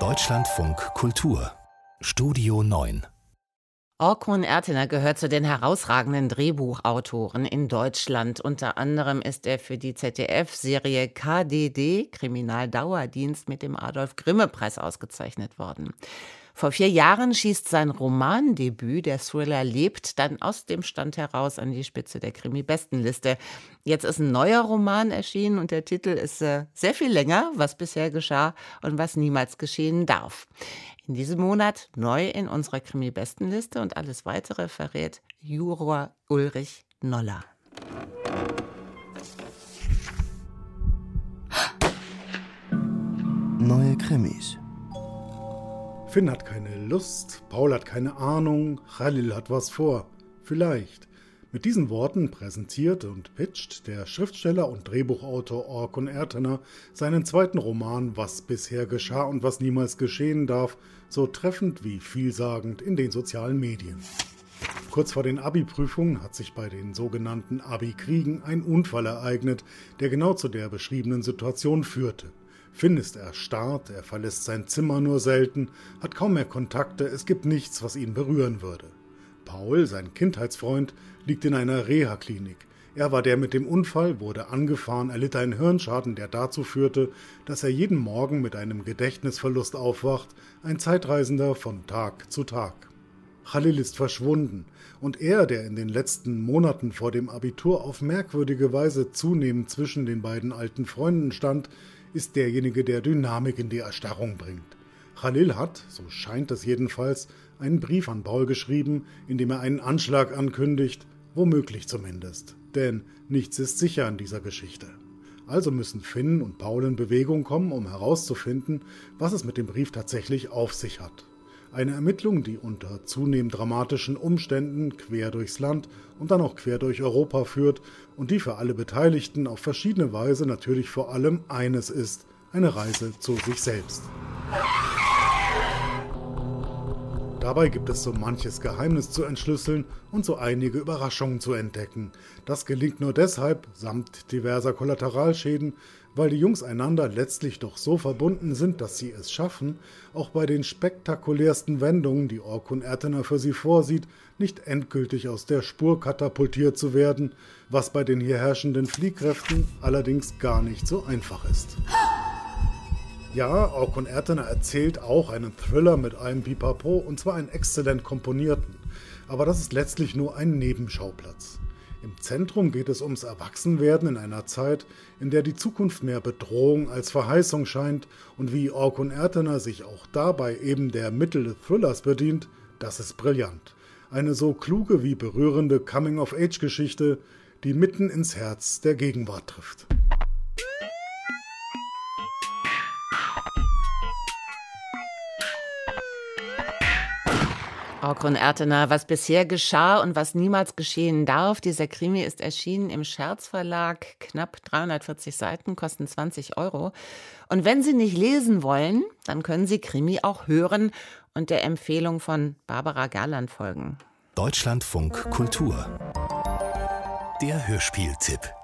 Deutschlandfunk Kultur Studio 9 Orkun Ertener gehört zu den herausragenden Drehbuchautoren in Deutschland. Unter anderem ist er für die ZDF-Serie KDD, Kriminaldauerdienst, mit dem Adolf-Grimme-Preis ausgezeichnet worden. Vor vier Jahren schießt sein Romandebüt, der Thriller lebt, dann aus dem Stand heraus an die Spitze der Krimi-Bestenliste. Jetzt ist ein neuer Roman erschienen und der Titel ist äh, sehr viel länger, was bisher geschah und was niemals geschehen darf. In diesem Monat neu in unserer Krimi-Bestenliste und alles weitere verrät Juror Ulrich Noller. Neue Krimis Finn hat keine Lust, Paul hat keine Ahnung, Khalil hat was vor. Vielleicht. Mit diesen Worten präsentiert und pitcht der Schriftsteller und Drehbuchautor Orkun Ertener seinen zweiten Roman Was bisher geschah und was niemals geschehen darf, so treffend wie vielsagend in den sozialen Medien. Kurz vor den Abi-Prüfungen hat sich bei den sogenannten Abi-Kriegen ein Unfall ereignet, der genau zu der beschriebenen Situation führte. Finn ist erstarrt, er verlässt sein Zimmer nur selten, hat kaum mehr Kontakte, es gibt nichts, was ihn berühren würde. Paul, sein Kindheitsfreund, liegt in einer Reha-Klinik. Er war der mit dem Unfall, wurde angefahren, erlitt einen Hirnschaden, der dazu führte, dass er jeden Morgen mit einem Gedächtnisverlust aufwacht, ein Zeitreisender von Tag zu Tag. Khalil ist verschwunden, und er, der in den letzten Monaten vor dem Abitur auf merkwürdige Weise zunehmend zwischen den beiden alten Freunden stand, ist derjenige, der Dynamik in die Erstarrung bringt. Khalil hat, so scheint es jedenfalls, einen Brief an Paul geschrieben, in dem er einen Anschlag ankündigt, womöglich zumindest. Denn nichts ist sicher an dieser Geschichte. Also müssen Finn und Paul in Bewegung kommen, um herauszufinden, was es mit dem Brief tatsächlich auf sich hat. Eine Ermittlung, die unter zunehmend dramatischen Umständen quer durchs Land und dann auch quer durch Europa führt und die für alle Beteiligten auf verschiedene Weise natürlich vor allem eines ist, eine Reise zu sich selbst. Dabei gibt es so manches Geheimnis zu entschlüsseln und so einige Überraschungen zu entdecken. Das gelingt nur deshalb, samt diverser Kollateralschäden, weil die Jungs einander letztlich doch so verbunden sind, dass sie es schaffen, auch bei den spektakulärsten Wendungen, die Orkun Ertener für sie vorsieht, nicht endgültig aus der Spur katapultiert zu werden, was bei den hier herrschenden Fliehkräften allerdings gar nicht so einfach ist. Ja, Orkun Ertener erzählt auch einen Thriller mit einem Pipapo und zwar einen exzellent komponierten, aber das ist letztlich nur ein Nebenschauplatz. Im Zentrum geht es ums Erwachsenwerden in einer Zeit, in der die Zukunft mehr Bedrohung als Verheißung scheint und wie Orkun Ertener sich auch dabei eben der Mittel des Thrillers bedient, das ist brillant. Eine so kluge wie berührende Coming-of-Age-Geschichte, die mitten ins Herz der Gegenwart trifft. Orkun Ertener, was bisher geschah und was niemals geschehen darf. Dieser Krimi ist erschienen im Scherz Verlag, knapp 340 Seiten, kosten 20 Euro. Und wenn Sie nicht lesen wollen, dann können Sie Krimi auch hören und der Empfehlung von Barbara Gerland folgen. Deutschlandfunk Kultur. Der Hörspieltipp.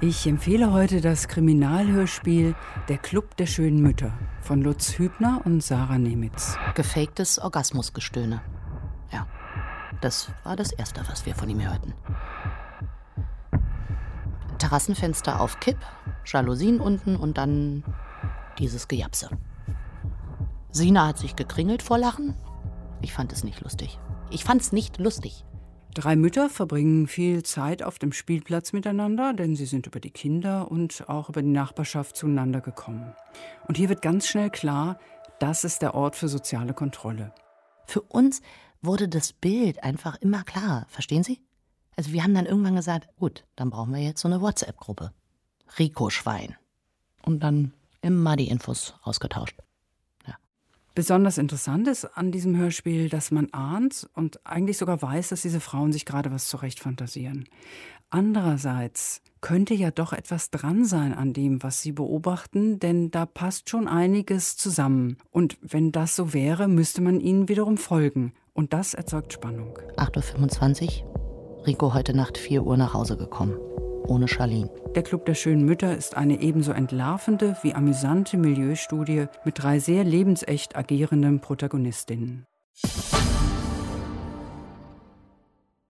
Ich empfehle heute das Kriminalhörspiel Der Club der schönen Mütter von Lutz Hübner und Sarah Nemitz. Gefaktes Orgasmusgestöhne. Ja, das war das Erste, was wir von ihm hörten. Terrassenfenster auf Kipp, Jalousien unten und dann dieses Gejapse. Sina hat sich gekringelt vor Lachen. Ich fand es nicht lustig. Ich fand es nicht lustig. Drei Mütter verbringen viel Zeit auf dem Spielplatz miteinander, denn sie sind über die Kinder und auch über die Nachbarschaft zueinander gekommen. Und hier wird ganz schnell klar, das ist der Ort für soziale Kontrolle. Für uns wurde das Bild einfach immer klar, verstehen Sie? Also wir haben dann irgendwann gesagt, gut, dann brauchen wir jetzt so eine WhatsApp-Gruppe. Rico Schwein. Und dann immer die Infos ausgetauscht. Besonders interessant ist an diesem Hörspiel, dass man ahnt und eigentlich sogar weiß, dass diese Frauen sich gerade was zurecht fantasieren. Andererseits könnte ja doch etwas dran sein an dem, was sie beobachten, denn da passt schon einiges zusammen. Und wenn das so wäre, müsste man ihnen wiederum folgen. Und das erzeugt Spannung. 8.25 Uhr, Rico heute Nacht 4 Uhr nach Hause gekommen. Ohne Charlene. Der Club der schönen Mütter ist eine ebenso entlarvende wie amüsante Milieustudie mit drei sehr lebensecht agierenden Protagonistinnen.